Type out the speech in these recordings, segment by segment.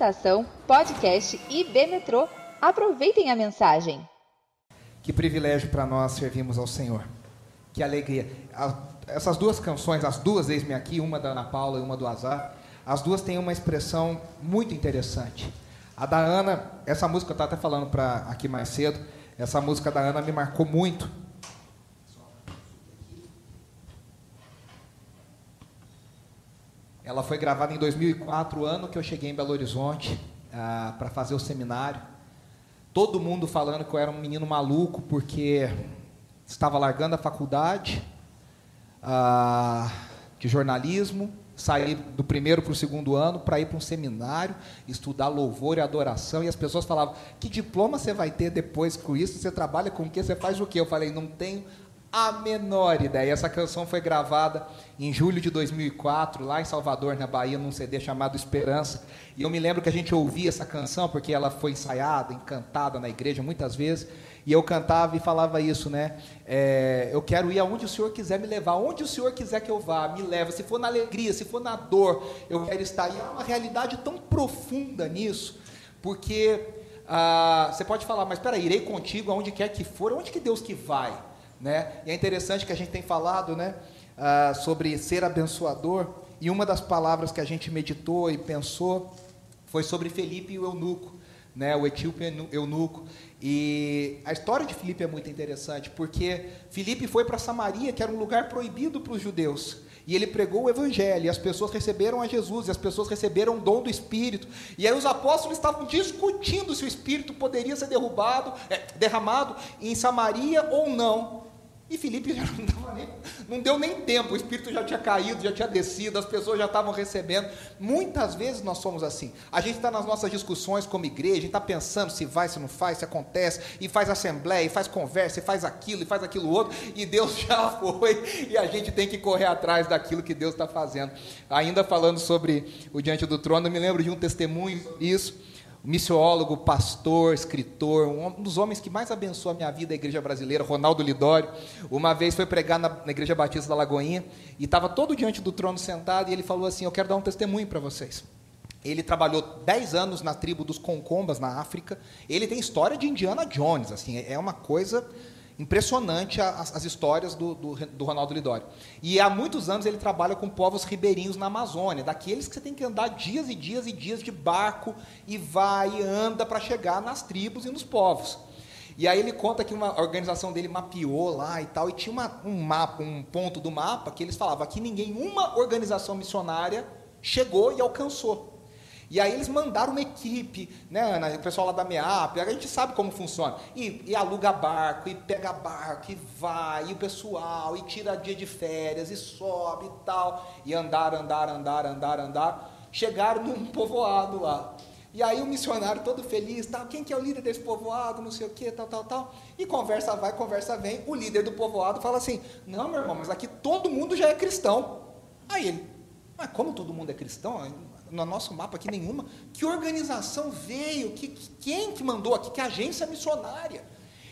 Estação, podcast IB Metrô. Aproveitem a mensagem. Que privilégio para nós servirmos ao Senhor. Que alegria. Essas duas canções, as duas, eis-me aqui, uma da Ana Paula e uma do Azar, as duas têm uma expressão muito interessante. A da Ana, essa música eu estava até falando para aqui mais cedo, essa música da Ana me marcou muito, Ela foi gravada em 2004, ano que eu cheguei em Belo Horizonte ah, para fazer o seminário. Todo mundo falando que eu era um menino maluco porque estava largando a faculdade ah, de jornalismo, saí do primeiro para o segundo ano para ir para um seminário, estudar louvor e adoração, e as pessoas falavam: Que diploma você vai ter depois com isso? Você trabalha com o que? Você faz o que? Eu falei: Não tenho a menor ideia. Essa canção foi gravada em julho de 2004, lá em Salvador, na Bahia, num CD chamado Esperança. E eu me lembro que a gente ouvia essa canção, porque ela foi ensaiada, encantada na igreja muitas vezes. E eu cantava e falava isso, né? É, eu quero ir aonde o Senhor quiser me levar, onde o Senhor quiser que eu vá, me leva. Se for na alegria, se for na dor, eu quero estar. E há uma realidade tão profunda nisso, porque ah, você pode falar, mas espera, irei contigo aonde quer que for, onde que Deus que vai? Né? E é interessante que a gente tem falado né, uh, sobre ser abençoador, e uma das palavras que a gente meditou e pensou foi sobre Felipe e o eunuco, né, o etíope eunuco. E a história de Felipe é muito interessante, porque Felipe foi para Samaria, que era um lugar proibido para os judeus. E ele pregou o evangelho, e as pessoas receberam a Jesus, e as pessoas receberam o dom do Espírito. E aí os apóstolos estavam discutindo se o Espírito poderia ser derrubado, é, derramado em Samaria ou não. E Felipe já não, nem, não, deu nem tempo, o Espírito já tinha caído, já tinha descido, as pessoas já estavam recebendo. Muitas vezes nós somos assim. A gente está nas nossas discussões como igreja, a gente está pensando se vai, se não faz, se acontece, e faz assembleia, e faz conversa, e faz aquilo, e faz aquilo outro, e Deus já foi, e a gente tem que correr atrás daquilo que Deus está fazendo. Ainda falando sobre o Diante do Trono, eu me lembro de um testemunho, isso missiólogo, pastor, escritor, um dos homens que mais abençoou a minha vida, a igreja brasileira, Ronaldo Lidório. Uma vez foi pregar na, na Igreja Batista da Lagoinha e estava todo diante do trono sentado e ele falou assim: Eu quero dar um testemunho para vocês. Ele trabalhou 10 anos na tribo dos Concombas, na África. Ele tem história de Indiana Jones, assim, é uma coisa impressionante as, as histórias do, do, do, Ronaldo Lidório. E há muitos anos ele trabalha com povos ribeirinhos na Amazônia, daqueles que você tem que andar dias e dias e dias de barco e vai e anda para chegar nas tribos e nos povos. E aí ele conta que uma organização dele mapeou lá e tal, e tinha uma, um mapa, um ponto do mapa que eles falavam que ninguém, uma organização missionária chegou e alcançou. E aí eles mandaram uma equipe, né, Ana? O pessoal lá da MEAP, a gente sabe como funciona. E, e, aluga barco, e pega barco, e vai, e o pessoal, e tira dia de férias, e sobe e tal. E andar, andar, andar, andar, andar. Chegaram num povoado lá. E aí o missionário todo feliz, tal, quem que é o líder desse povoado, não sei o que, tal, tal, tal. E conversa vai, conversa vem. O líder do povoado fala assim: Não, meu irmão, mas aqui todo mundo já é cristão. Aí ele, mas como todo mundo é cristão? No nosso mapa aqui nenhuma. Que organização veio? Que, quem que mandou aqui? Que agência missionária?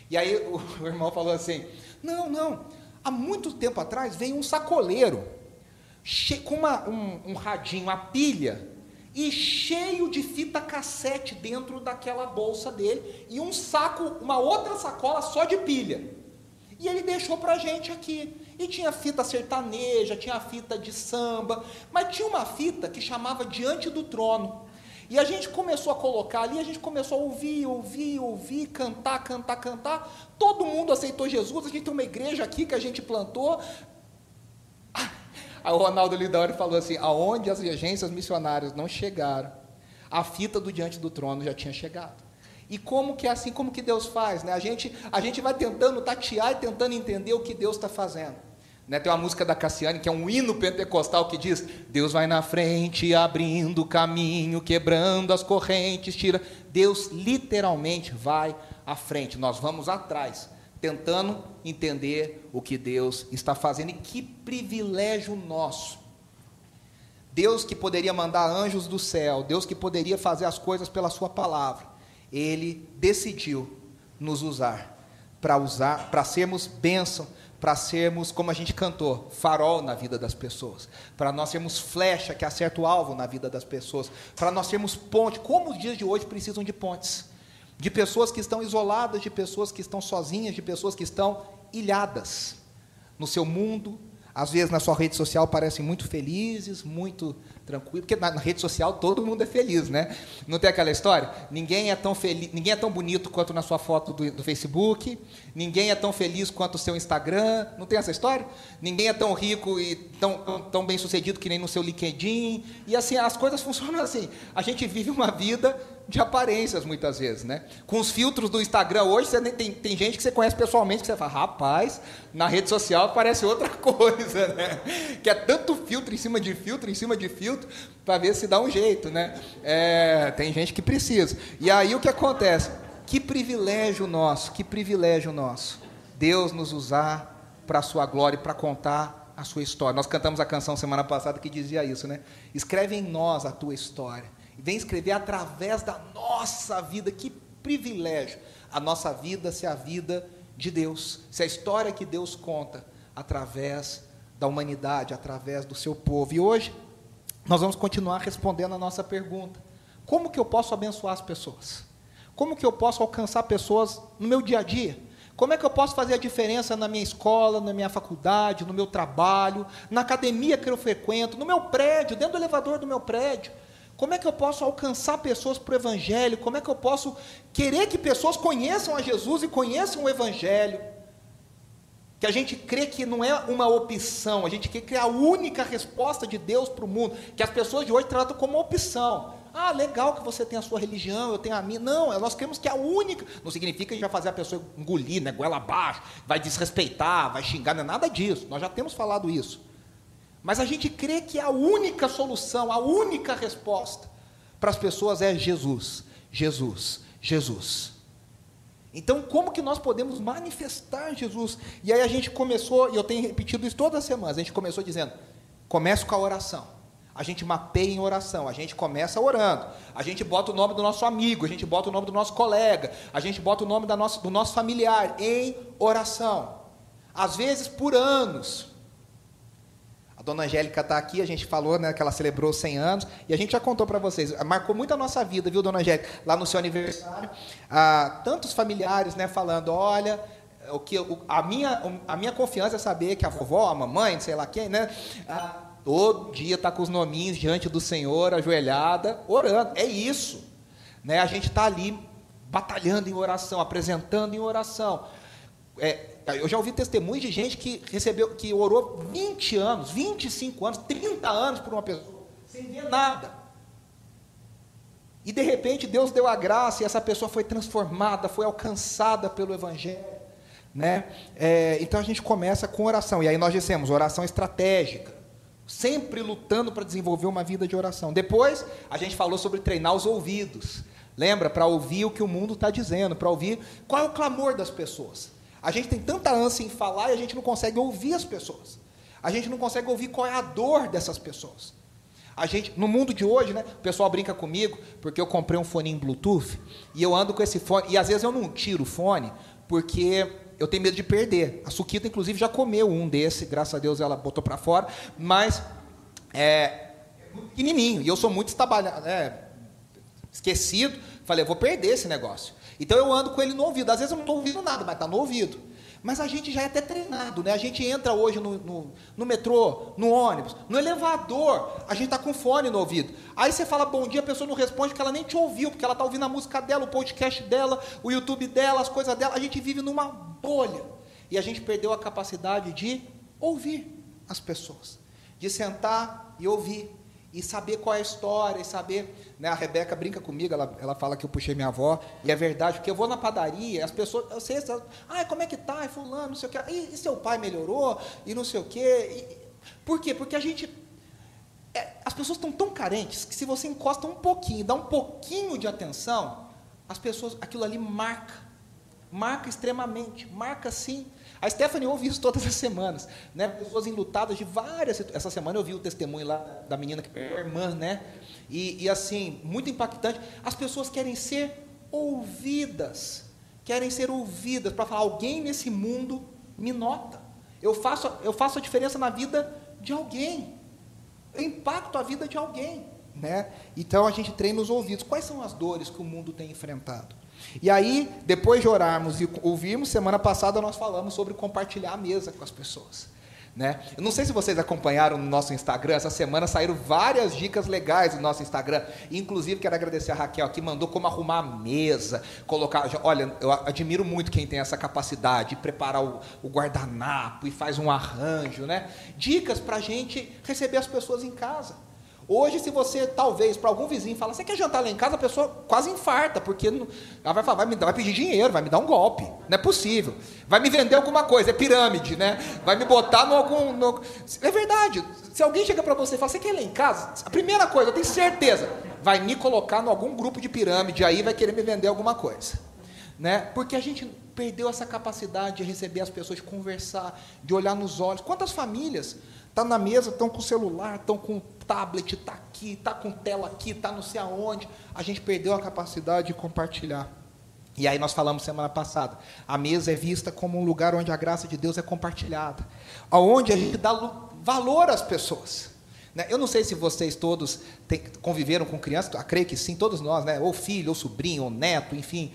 E aí o, o irmão falou assim: não, não. Há muito tempo atrás veio um sacoleiro com uma, um, um radinho, uma pilha, e cheio de fita cassete dentro daquela bolsa dele, e um saco, uma outra sacola só de pilha. E ele deixou para a gente aqui. E tinha fita sertaneja, tinha fita de samba, mas tinha uma fita que chamava Diante do Trono. E a gente começou a colocar ali, a gente começou a ouvir, ouvir, ouvir, cantar, cantar, cantar. Todo mundo aceitou Jesus. A gente tem uma igreja aqui que a gente plantou. Aí o Ronaldo Lidori falou assim: aonde as agências missionárias não chegaram, a fita do Diante do Trono já tinha chegado. E como que é assim, como que Deus faz? Né? A, gente, a gente vai tentando tatear e tentando entender o que Deus está fazendo. Né, tem uma música da Cassiane que é um hino pentecostal que diz: Deus vai na frente, abrindo o caminho, quebrando as correntes, tira. Deus literalmente vai à frente, nós vamos atrás, tentando entender o que Deus está fazendo. E que privilégio nosso. Deus que poderia mandar anjos do céu, Deus que poderia fazer as coisas pela Sua palavra, Ele decidiu nos usar para usar, para sermos bênção para sermos, como a gente cantou, farol na vida das pessoas, para nós sermos flecha que acerta o alvo na vida das pessoas, para nós sermos ponte, como os dias de hoje precisam de pontes, de pessoas que estão isoladas, de pessoas que estão sozinhas, de pessoas que estão ilhadas no seu mundo, às vezes na sua rede social parecem muito felizes, muito tranquilos, porque na, na, rede social todo mundo é feliz, né? Não tem aquela história? Ninguém é tão feliz, ninguém é tão bonito quanto na sua foto do, do, Facebook, ninguém é tão feliz quanto o seu Instagram, não tem essa história? Ninguém é tão rico e tão, tão, bem sucedido que nem no seu LinkedIn, e assim, as coisas funcionam assim. A gente vive uma vida de aparências muitas vezes, né? Com os filtros do Instagram hoje, você tem, tem gente que você conhece pessoalmente que você fala, rapaz, na rede social parece outra coisa, né? Que é tanto filtro em cima de filtro, em cima de filtro, para ver se dá um jeito, né? É, tem gente que precisa. E aí o que acontece? Que privilégio nosso, que privilégio nosso. Deus nos usar para a sua glória para contar a sua história. Nós cantamos a canção semana passada que dizia isso, né? Escreve em nós a tua história vem escrever através da nossa vida. Que privilégio! A nossa vida ser a vida de Deus, se a história que Deus conta através da humanidade, através do seu povo. E hoje nós vamos continuar respondendo a nossa pergunta: como que eu posso abençoar as pessoas? Como que eu posso alcançar pessoas no meu dia a dia? Como é que eu posso fazer a diferença na minha escola, na minha faculdade, no meu trabalho, na academia que eu frequento, no meu prédio, dentro do elevador do meu prédio? Como é que eu posso alcançar pessoas para o Evangelho? Como é que eu posso querer que pessoas conheçam a Jesus e conheçam o Evangelho? Que a gente crê que não é uma opção, a gente crê que é a única resposta de Deus para o mundo, que as pessoas de hoje tratam como opção. Ah, legal que você tem a sua religião, eu tenho a minha. Não, nós cremos que é a única. Não significa que a gente vai fazer a pessoa engolir, né, goela abaixo, vai desrespeitar, vai xingar, não é nada disso. Nós já temos falado isso. Mas a gente crê que a única solução, a única resposta para as pessoas é Jesus, Jesus, Jesus. Então, como que nós podemos manifestar Jesus? E aí a gente começou, e eu tenho repetido isso todas as semanas, a gente começou dizendo: comece com a oração. A gente mapeia em oração, a gente começa orando, a gente bota o nome do nosso amigo, a gente bota o nome do nosso colega, a gente bota o nome da nossa, do nosso familiar em oração. Às vezes por anos, dona Angélica está aqui, a gente falou né, que ela celebrou 100 anos, e a gente já contou para vocês, marcou muito a nossa vida, viu, dona Angélica? Lá no seu aniversário, ah, tantos familiares né, falando: olha, o que, o, a, minha, a minha confiança é saber que a vovó, a mamãe, sei lá quem, né? Ah, todo dia está com os nominhos diante do Senhor, ajoelhada, orando. É isso. Né? A gente está ali batalhando em oração, apresentando em oração. É, eu já ouvi testemunhos de gente que recebeu, que orou 20 anos, 25 anos, 30 anos por uma pessoa, sem ver nada. E de repente Deus deu a graça e essa pessoa foi transformada, foi alcançada pelo Evangelho. Né? É, então a gente começa com oração. E aí nós dissemos, oração estratégica. Sempre lutando para desenvolver uma vida de oração. Depois a gente falou sobre treinar os ouvidos. Lembra? Para ouvir o que o mundo está dizendo, para ouvir qual é o clamor das pessoas. A gente tem tanta ânsia em falar e a gente não consegue ouvir as pessoas. A gente não consegue ouvir qual é a dor dessas pessoas. A gente, no mundo de hoje, né, o pessoal brinca comigo porque eu comprei um fone em Bluetooth e eu ando com esse fone e às vezes eu não tiro o fone porque eu tenho medo de perder. A Suquita inclusive já comeu um desse, graças a Deus ela botou para fora, mas é, pequenininho e eu sou muito estabalhado, é, esquecido. Falei, eu vou perder esse negócio. Então eu ando com ele no ouvido. Às vezes eu não estou ouvindo nada, mas está no ouvido. Mas a gente já é até treinado, né? A gente entra hoje no, no, no metrô, no ônibus, no elevador, a gente está com fone no ouvido. Aí você fala bom dia, a pessoa não responde porque ela nem te ouviu, porque ela está ouvindo a música dela, o podcast dela, o YouTube dela, as coisas dela. A gente vive numa bolha. E a gente perdeu a capacidade de ouvir as pessoas, de sentar e ouvir e saber qual é a história, e saber. Né, a Rebeca brinca comigo, ela, ela fala que eu puxei minha avó, e é verdade, porque eu vou na padaria, as pessoas, eu sei, ah, como é que tá, fulano, não sei o quê, e, e seu pai melhorou, e não sei o quê. E, por quê? Porque a gente. É, as pessoas estão tão carentes que se você encosta um pouquinho, dá um pouquinho de atenção, as pessoas, aquilo ali marca. Marca extremamente, marca sim. A Stephanie ouve isso todas as semanas, né? Pessoas enlutadas de várias. Essa semana eu vi o testemunho lá da menina que é irmã, né? E, e assim, muito impactante. As pessoas querem ser ouvidas, querem ser ouvidas para falar: alguém nesse mundo me nota. Eu faço, eu faço a diferença na vida de alguém. Eu impacto a vida de alguém. Né? Então a gente treina os ouvidos. Quais são as dores que o mundo tem enfrentado? E aí, depois de orarmos e ouvirmos, semana passada nós falamos sobre compartilhar a mesa com as pessoas. Né? Eu não sei se vocês acompanharam no nosso Instagram, essa semana saíram várias dicas legais no nosso Instagram. Inclusive, quero agradecer a Raquel que mandou como arrumar a mesa, colocar. Olha, eu admiro muito quem tem essa capacidade de preparar o, o guardanapo e faz um arranjo. Né? Dicas para a gente receber as pessoas em casa. Hoje, se você, talvez, para algum vizinho falar, você quer jantar lá em casa, a pessoa quase infarta, porque ela vai falar, vai, me, vai pedir dinheiro, vai me dar um golpe. Não é possível. Vai me vender alguma coisa, é pirâmide, né? Vai me botar no algum. No... É verdade. Se alguém chega para você e fala, você quer ir lá em casa? A primeira coisa, eu tenho certeza, vai me colocar em algum grupo de pirâmide, aí vai querer me vender alguma coisa. Né? Porque a gente perdeu essa capacidade de receber as pessoas, de conversar, de olhar nos olhos. Quantas famílias estão tá na mesa, estão com o celular, estão com tablet, está aqui, está com tela aqui, está não sei aonde. A gente perdeu a capacidade de compartilhar. E aí nós falamos semana passada, a mesa é vista como um lugar onde a graça de Deus é compartilhada, aonde a gente dá valor às pessoas. Né? Eu não sei se vocês todos conviveram com crianças, creio que sim, todos nós, né? ou filho, ou sobrinho, ou neto, enfim.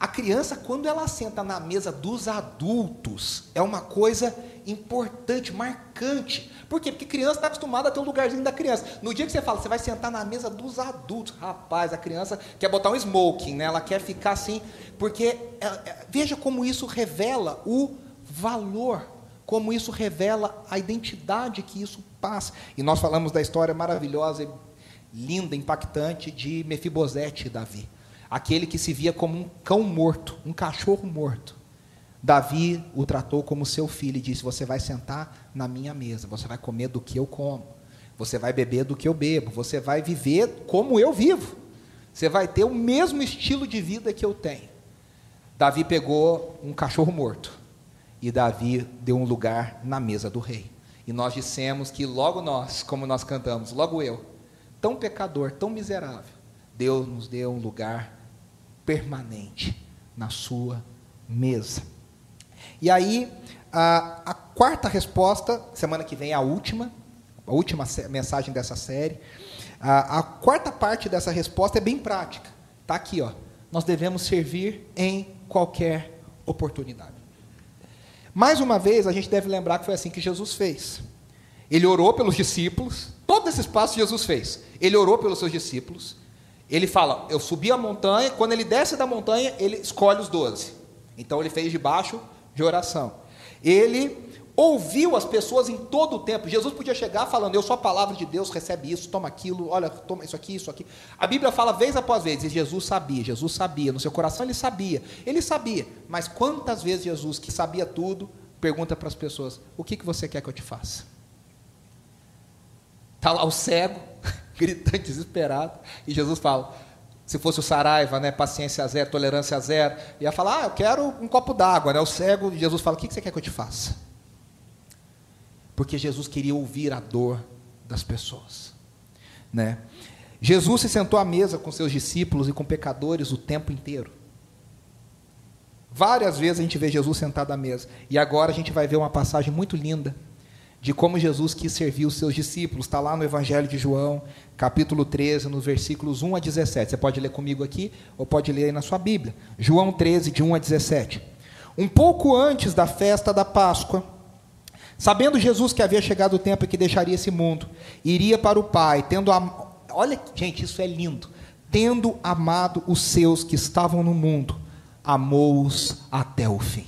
A criança, quando ela senta na mesa dos adultos, é uma coisa importante, marcante. Por quê? Porque criança está acostumada a ter um lugarzinho da criança. No dia que você fala, você vai sentar na mesa dos adultos, rapaz, a criança quer botar um smoking, né? ela quer ficar assim, porque é, é, veja como isso revela o valor, como isso revela a identidade que isso passa. E nós falamos da história maravilhosa, linda, impactante de Mefibosete e Davi. Aquele que se via como um cão morto, um cachorro morto Davi o tratou como seu filho e disse: Você vai sentar na minha mesa, você vai comer do que eu como, você vai beber do que eu bebo, você vai viver como eu vivo, você vai ter o mesmo estilo de vida que eu tenho. Davi pegou um cachorro morto e Davi deu um lugar na mesa do rei. E nós dissemos que logo nós, como nós cantamos, logo eu, tão pecador, tão miserável, Deus nos deu um lugar permanente na sua mesa. E aí, a, a quarta resposta, semana que vem é a última, a última mensagem dessa série. A, a quarta parte dessa resposta é bem prática. Está aqui, ó. Nós devemos servir em qualquer oportunidade. Mais uma vez, a gente deve lembrar que foi assim que Jesus fez. Ele orou pelos discípulos, todo esse espaço Jesus fez. Ele orou pelos seus discípulos. Ele fala: Eu subi a montanha. Quando ele desce da montanha, ele escolhe os doze. Então ele fez de baixo de oração. Ele ouviu as pessoas em todo o tempo. Jesus podia chegar falando: Eu sou a palavra de Deus, recebe isso, toma aquilo, olha, toma isso aqui, isso aqui. A Bíblia fala vez após vez, e Jesus sabia, Jesus sabia, no seu coração ele sabia, ele sabia. Mas quantas vezes Jesus, que sabia tudo, pergunta para as pessoas: O que, que você quer que eu te faça? Está lá o cego, gritando, desesperado, e Jesus fala: se fosse o Saraiva, né, paciência zero, tolerância zero, ia falar, ah, eu quero um copo d'água, né? O cego, Jesus fala, o que você quer que eu te faça? Porque Jesus queria ouvir a dor das pessoas, né? Jesus se sentou à mesa com seus discípulos e com pecadores o tempo inteiro. Várias vezes a gente vê Jesus sentado à mesa. E agora a gente vai ver uma passagem muito linda de como Jesus quis servir os seus discípulos. Está lá no Evangelho de João, capítulo 13, nos versículos 1 a 17. Você pode ler comigo aqui ou pode ler aí na sua Bíblia. João 13, de 1 a 17. Um pouco antes da festa da Páscoa, sabendo Jesus que havia chegado o tempo em que deixaria esse mundo, iria para o Pai, tendo am... olha, gente, isso é lindo. Tendo amado os seus que estavam no mundo, amou-os até o fim.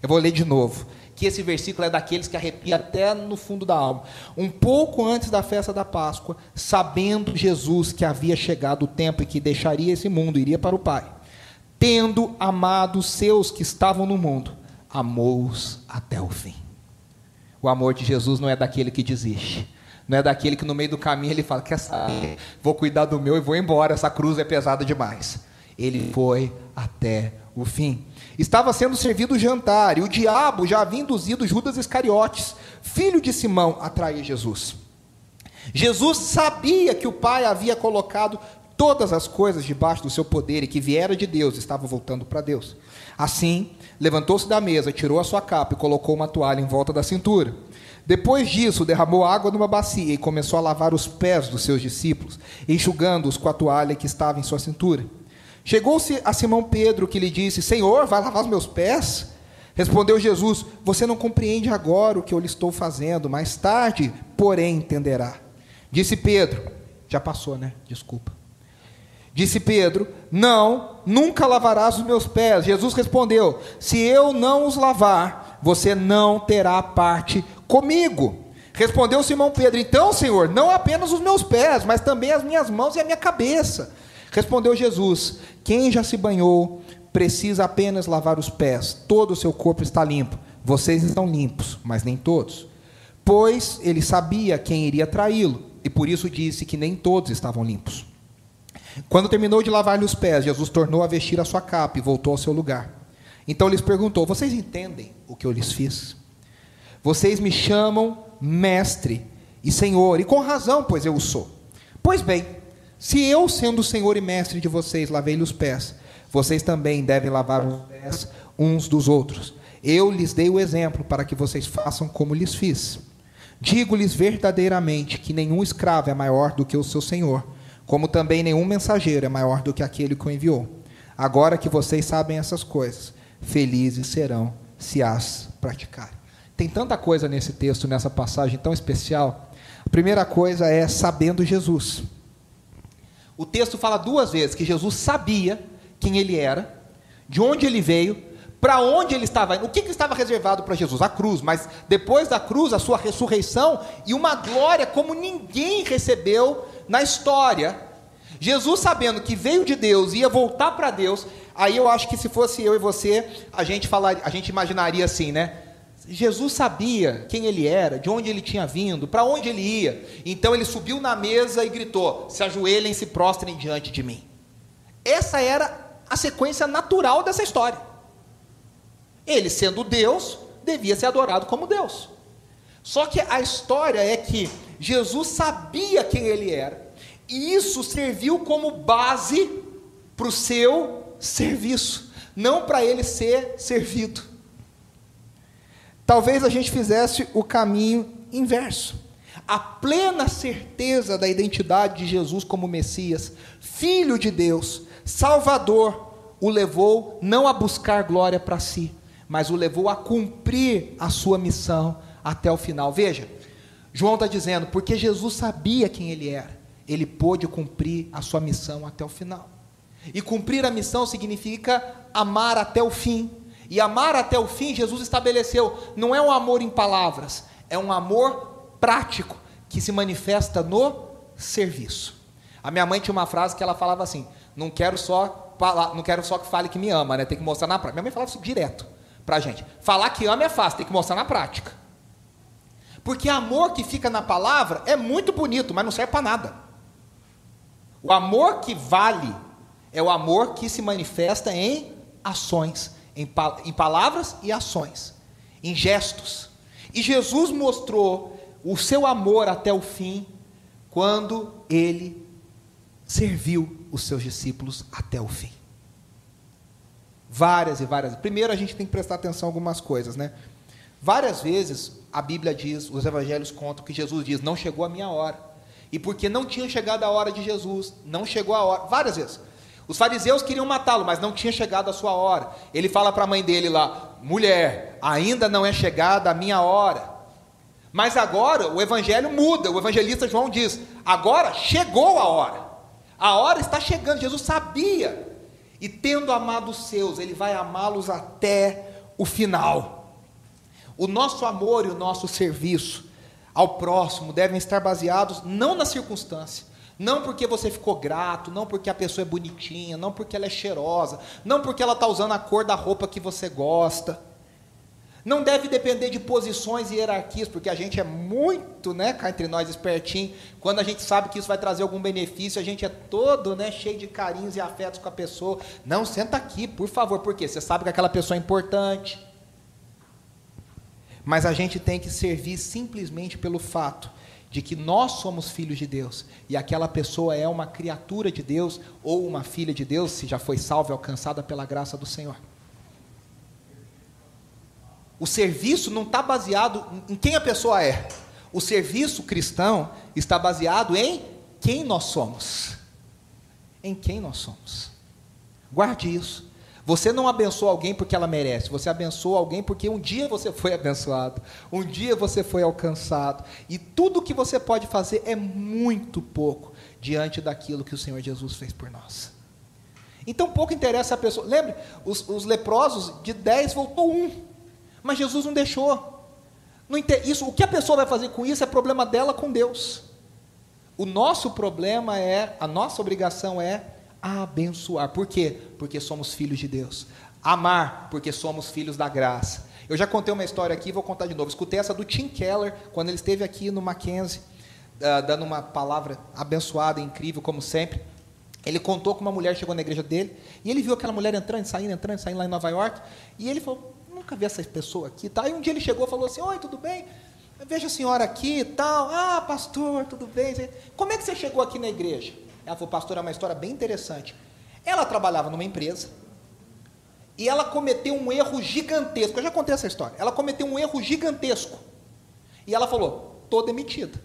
Eu vou ler de novo que esse versículo é daqueles que arrepia até no fundo da alma. Um pouco antes da festa da Páscoa, sabendo Jesus que havia chegado o tempo em que deixaria esse mundo, iria para o Pai, tendo amado os seus que estavam no mundo, amou-os até o fim. O amor de Jesus não é daquele que desiste. Não é daquele que no meio do caminho ele fala: Quer saber? Vou cuidar do meu e vou embora, essa cruz é pesada demais. Ele foi até o fim. Estava sendo servido o jantar, e o diabo já havia induzido Judas Iscariotes, filho de Simão, a trair Jesus. Jesus sabia que o Pai havia colocado Todas as coisas debaixo do seu poder e que viera de Deus estavam voltando para Deus. Assim, levantou-se da mesa, tirou a sua capa e colocou uma toalha em volta da cintura. Depois disso, derramou água numa bacia e começou a lavar os pés dos seus discípulos, enxugando-os com a toalha que estava em sua cintura. Chegou-se a Simão Pedro, que lhe disse: Senhor, vai lavar os meus pés? Respondeu Jesus: Você não compreende agora o que eu lhe estou fazendo, mais tarde, porém, entenderá. Disse Pedro: Já passou, né? Desculpa. Disse Pedro: Não, nunca lavarás os meus pés. Jesus respondeu: Se eu não os lavar, você não terá parte comigo. Respondeu Simão Pedro: Então, Senhor, não apenas os meus pés, mas também as minhas mãos e a minha cabeça. Respondeu Jesus: Quem já se banhou precisa apenas lavar os pés, todo o seu corpo está limpo. Vocês estão limpos, mas nem todos. Pois ele sabia quem iria traí-lo, e por isso disse que nem todos estavam limpos. Quando terminou de lavar-lhe os pés, Jesus tornou a vestir a sua capa e voltou ao seu lugar. Então lhes perguntou: Vocês entendem o que eu lhes fiz? Vocês me chamam mestre e senhor, e com razão, pois eu o sou. Pois bem, se eu, sendo senhor e mestre de vocês, lavei-lhe os pés, vocês também devem lavar os pés uns dos outros. Eu lhes dei o exemplo para que vocês façam como lhes fiz. Digo-lhes verdadeiramente que nenhum escravo é maior do que o seu senhor como também nenhum mensageiro é maior do que aquele que o enviou. Agora que vocês sabem essas coisas, felizes serão se as praticarem. Tem tanta coisa nesse texto, nessa passagem tão especial. A primeira coisa é sabendo Jesus. O texto fala duas vezes que Jesus sabia quem ele era, de onde ele veio, para onde ele estava indo. O que, que estava reservado para Jesus? A cruz, mas depois da cruz, a sua ressurreição e uma glória como ninguém recebeu na história, Jesus sabendo que veio de Deus e ia voltar para Deus, aí eu acho que se fosse eu e você, a gente falaria, a gente imaginaria assim, né? Jesus sabia quem ele era, de onde ele tinha vindo, para onde ele ia. Então ele subiu na mesa e gritou: "Se ajoelhem se prostrem diante de mim". Essa era a sequência natural dessa história. Ele sendo Deus, devia ser adorado como Deus. Só que a história é que Jesus sabia quem ele era, e isso serviu como base para o seu serviço, não para ele ser servido. Talvez a gente fizesse o caminho inverso. A plena certeza da identidade de Jesus como Messias, Filho de Deus, Salvador, o levou não a buscar glória para si, mas o levou a cumprir a sua missão até o final. Veja, João está dizendo, porque Jesus sabia quem ele era, ele pôde cumprir a sua missão até o final. E cumprir a missão significa amar até o fim. E amar até o fim, Jesus estabeleceu, não é um amor em palavras, é um amor prático que se manifesta no serviço. A minha mãe tinha uma frase que ela falava assim: "Não quero só não quero só que fale que me ama, né? Tem que mostrar na prática". Minha mãe falava isso direto pra gente. Falar que ama é fácil, tem que mostrar na prática. Porque amor que fica na palavra é muito bonito, mas não serve para nada. O amor que vale é o amor que se manifesta em ações, em, em palavras e ações, em gestos. E Jesus mostrou o seu amor até o fim quando ele serviu os seus discípulos até o fim. Várias e várias. Primeiro a gente tem que prestar atenção em algumas coisas, né? Várias vezes a Bíblia diz, os evangelhos contam que Jesus diz: Não chegou a minha hora. E porque não tinha chegado a hora de Jesus, não chegou a hora, várias vezes. Os fariseus queriam matá-lo, mas não tinha chegado a sua hora. Ele fala para a mãe dele lá: Mulher, ainda não é chegada a minha hora. Mas agora o evangelho muda. O evangelista João diz: Agora chegou a hora. A hora está chegando. Jesus sabia. E tendo amado os seus, ele vai amá-los até o final. O nosso amor e o nosso serviço ao próximo devem estar baseados não na circunstância, não porque você ficou grato, não porque a pessoa é bonitinha, não porque ela é cheirosa, não porque ela está usando a cor da roupa que você gosta. Não deve depender de posições e hierarquias, porque a gente é muito, né, cá entre nós, espertinho. Quando a gente sabe que isso vai trazer algum benefício, a gente é todo, né, cheio de carinhos e afetos com a pessoa. Não, senta aqui, por favor, porque você sabe que aquela pessoa é importante mas a gente tem que servir simplesmente pelo fato de que nós somos filhos de Deus e aquela pessoa é uma criatura de Deus ou uma filha de Deus, se já foi salva e alcançada pela graça do Senhor. O serviço não está baseado em quem a pessoa é. O serviço cristão está baseado em quem nós somos. Em quem nós somos. Guarde isso. Você não abençoa alguém porque ela merece, você abençoa alguém porque um dia você foi abençoado, um dia você foi alcançado. E tudo que você pode fazer é muito pouco diante daquilo que o Senhor Jesus fez por nós. Então pouco interessa a pessoa. Lembre, os, os leprosos, de 10 voltou um. Mas Jesus não deixou. Não isso, o que a pessoa vai fazer com isso é problema dela com Deus. O nosso problema é, a nossa obrigação é abençoar. Por quê? Porque somos filhos de Deus. Amar, porque somos filhos da graça. Eu já contei uma história aqui, vou contar de novo. Escutei essa do Tim Keller, quando ele esteve aqui no Mackenzie, uh, dando uma palavra abençoada, incrível, como sempre. Ele contou que uma mulher chegou na igreja dele, e ele viu aquela mulher entrando, saindo, entrando, saindo lá em Nova York, e ele falou, nunca vi essa pessoa aqui. Tá? E um dia ele chegou e falou assim, oi, tudo bem? Vejo a senhora aqui e tal. Ah, pastor, tudo bem? Como é que você chegou aqui na igreja? Ela falou, pastor, é uma história bem interessante. Ela trabalhava numa empresa e ela cometeu um erro gigantesco. Eu já contei essa história. Ela cometeu um erro gigantesco. E ela falou, estou demitida.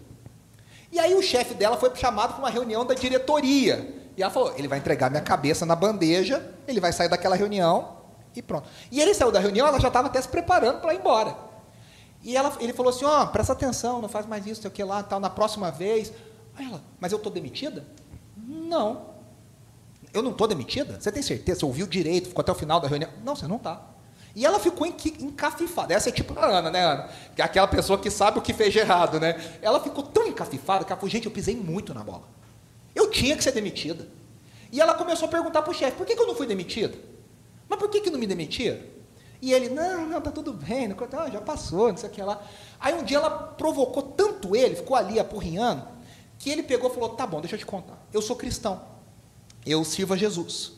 E aí o chefe dela foi chamado para uma reunião da diretoria. E ela falou, ele vai entregar minha cabeça na bandeja, ele vai sair daquela reunião e pronto. E ele saiu da reunião, ela já estava até se preparando para ir embora. E ela, ele falou assim, ó, oh, presta atenção, não faz mais isso, sei o que lá, tal, na próxima vez. Aí ela, mas eu estou demitida? Não. Eu não estou demitida? Você tem certeza? Você ouviu direito, ficou até o final da reunião? Não, você não está. E ela ficou encafifada. Essa é tipo a Ana, né, Ana? É aquela pessoa que sabe o que fez de errado, né? Ela ficou tão encafifada que ela falou, gente, eu pisei muito na bola. Eu tinha que ser demitida. E ela começou a perguntar para o chefe, por que, que, eu não fui demitida? Mas por que, que não me demitiram? E ele, não, não, tá tudo bem, não, ah, já passou, não sei o que lá. Aí um dia ela provocou tanto ele, ficou ali apurrinhando, que ele pegou e falou: tá bom, deixa eu te contar. Eu sou cristão. Eu sirvo a Jesus.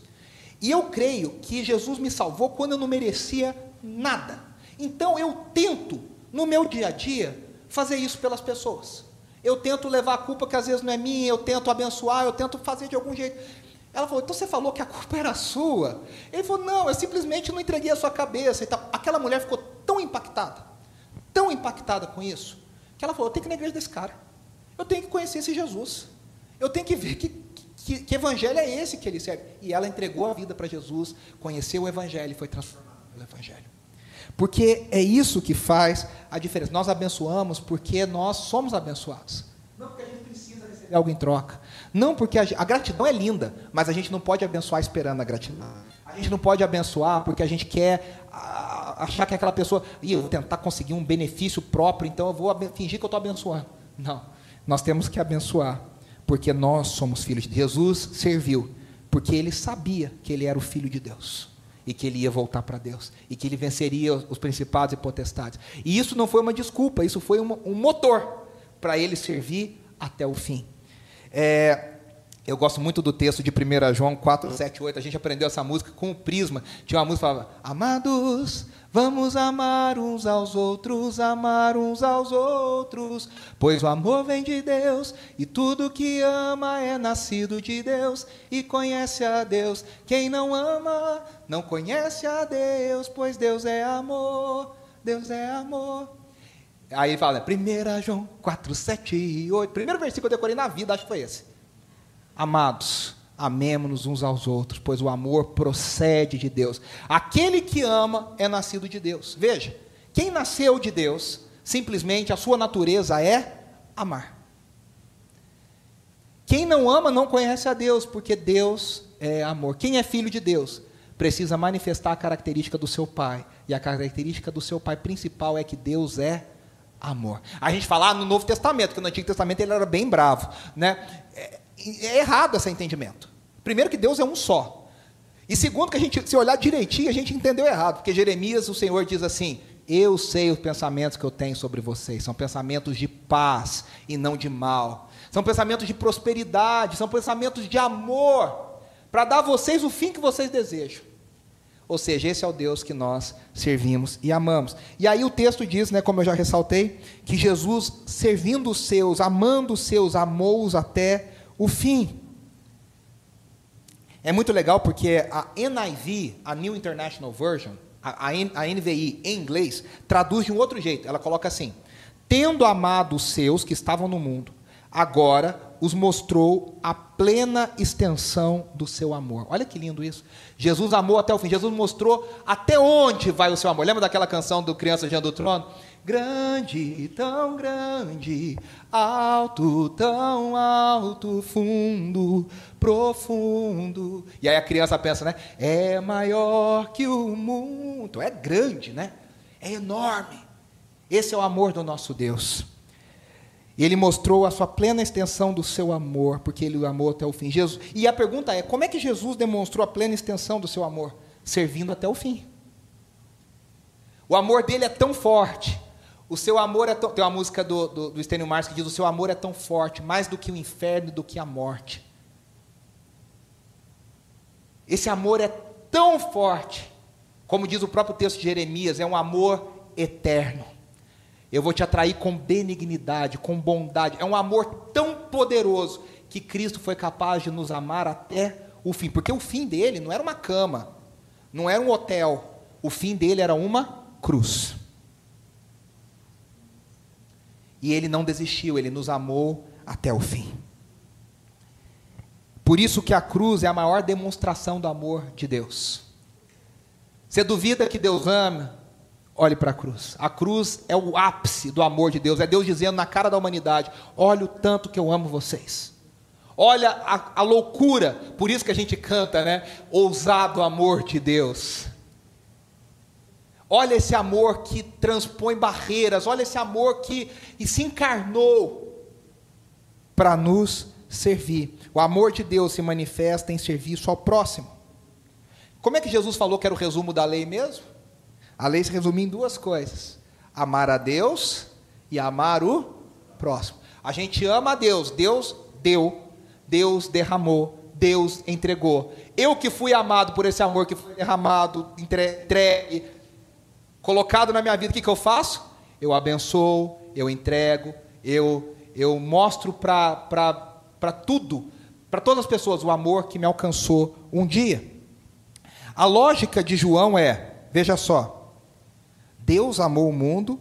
E eu creio que Jesus me salvou quando eu não merecia nada. Então eu tento, no meu dia a dia, fazer isso pelas pessoas. Eu tento levar a culpa que às vezes não é minha, eu tento abençoar, eu tento fazer de algum jeito. Ela falou, então você falou que a culpa era sua? Ele falou, não, eu simplesmente não entreguei a sua cabeça. Então, aquela mulher ficou tão impactada, tão impactada com isso, que ela falou, eu tenho que ir na igreja desse cara. Eu tenho que conhecer esse Jesus. Eu tenho que ver que, que, que evangelho é esse que ele serve. E ela entregou a vida para Jesus, conheceu o evangelho e foi transformada pelo evangelho. Porque é isso que faz a diferença. Nós abençoamos porque nós somos abençoados. Não porque a gente precisa receber algo em troca. Não porque a, a gratidão é linda, mas a gente não pode abençoar esperando a gratidão. A gente não pode abençoar porque a gente quer achar que aquela pessoa. E eu vou tentar conseguir um benefício próprio, então eu vou fingir que eu estou abençoando. Não. Nós temos que abençoar, porque nós somos filhos de Jesus, serviu, porque ele sabia que ele era o filho de Deus e que ele ia voltar para Deus e que ele venceria os principados e potestades. E isso não foi uma desculpa, isso foi um, um motor para ele servir até o fim. É, eu gosto muito do texto de 1 João 4, 7, 8. A gente aprendeu essa música com o prisma. Tinha uma música que falava: Amados, vamos amar uns aos outros, amar uns aos outros, pois o amor vem de Deus e tudo que ama é nascido de Deus e conhece a Deus. Quem não ama, não conhece a Deus, pois Deus é amor. Deus é amor. Aí fala, 1 João 4, 7 e 8. Primeiro versículo que eu decorei na vida, acho que foi esse. Amados, amemos-nos uns aos outros, pois o amor procede de Deus. Aquele que ama é nascido de Deus. Veja, quem nasceu de Deus, simplesmente a sua natureza é amar. Quem não ama não conhece a Deus, porque Deus é amor. Quem é filho de Deus precisa manifestar a característica do seu pai. E a característica do seu pai principal é que Deus é amor. A gente fala ah, no Novo Testamento, que no Antigo Testamento ele era bem bravo, né? É, é errado esse entendimento. Primeiro que Deus é um só. E segundo que a gente, se olhar direitinho, a gente entendeu errado, porque Jeremias, o Senhor diz assim: Eu sei os pensamentos que eu tenho sobre vocês, são pensamentos de paz e não de mal. São pensamentos de prosperidade, são pensamentos de amor, para dar a vocês o fim que vocês desejam. Ou seja, esse é o Deus que nós servimos e amamos. E aí o texto diz, né, como eu já ressaltei, que Jesus, servindo os seus, amando os seus, amou-os até o fim. É muito legal porque a NIV, a New International Version, a, a, NVI em inglês, traduz de um outro jeito. Ela coloca assim: Tendo amado os seus que estavam no mundo, agora os mostrou a plena extensão do seu amor. Olha que lindo isso. Jesus amou até o fim. Jesus mostrou até onde vai o seu amor. Lembra daquela canção do Criança Diante do Trono? Grande, tão grande, alto, tão alto, fundo, profundo. E aí a criança pensa, né? É maior que o mundo. É grande, né? É enorme. Esse é o amor do nosso Deus. Ele mostrou a sua plena extensão do seu amor, porque ele o amou até o fim. Jesus, e a pergunta é: como é que Jesus demonstrou a plena extensão do seu amor? Servindo até o fim. O amor dele é tão forte. O seu amor é tão. Tem uma música do, do, do que diz: O seu amor é tão forte, mais do que o inferno do que a morte. Esse amor é tão forte, como diz o próprio texto de Jeremias, é um amor eterno. Eu vou te atrair com benignidade, com bondade. É um amor tão poderoso que Cristo foi capaz de nos amar até o fim. Porque o fim dele não era uma cama, não era um hotel. O fim dele era uma cruz. E ele não desistiu, ele nos amou até o fim. Por isso que a cruz é a maior demonstração do amor de Deus. Você duvida que Deus ama? Olhe para a cruz. A cruz é o ápice do amor de Deus. É Deus dizendo na cara da humanidade: Olha o tanto que eu amo vocês. Olha a, a loucura. Por isso que a gente canta, né? Ousado amor de Deus. Olha esse amor que transpõe barreiras. Olha esse amor que se encarnou para nos servir. O amor de Deus se manifesta em serviço ao próximo. Como é que Jesus falou que era o resumo da lei mesmo? A lei se resume em duas coisas: amar a Deus e amar o próximo. A gente ama a Deus, Deus deu, Deus derramou, Deus entregou. Eu que fui amado por esse amor que foi derramado, entregue, colocado na minha vida, o que, que eu faço? Eu abençoo, eu entrego, eu, eu mostro para tudo, para todas as pessoas, o amor que me alcançou um dia. A lógica de João é: veja só, Deus amou o mundo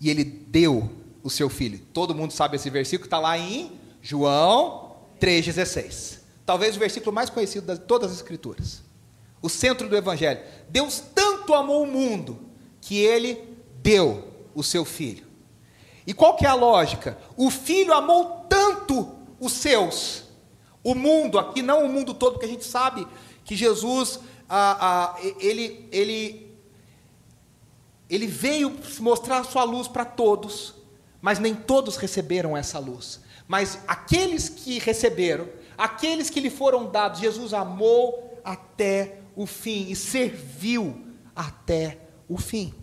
e ele deu o seu filho. Todo mundo sabe esse versículo, está lá em João 3,16. Talvez o versículo mais conhecido de todas as Escrituras. O centro do Evangelho. Deus tanto amou o mundo que ele deu o seu filho. E qual que é a lógica? O filho amou tanto os seus, o mundo, aqui não o mundo todo, porque a gente sabe que Jesus, ah, ah, ele, ele ele veio mostrar sua luz para todos, mas nem todos receberam essa luz. Mas aqueles que receberam, aqueles que lhe foram dados, Jesus amou até o fim e serviu até o fim.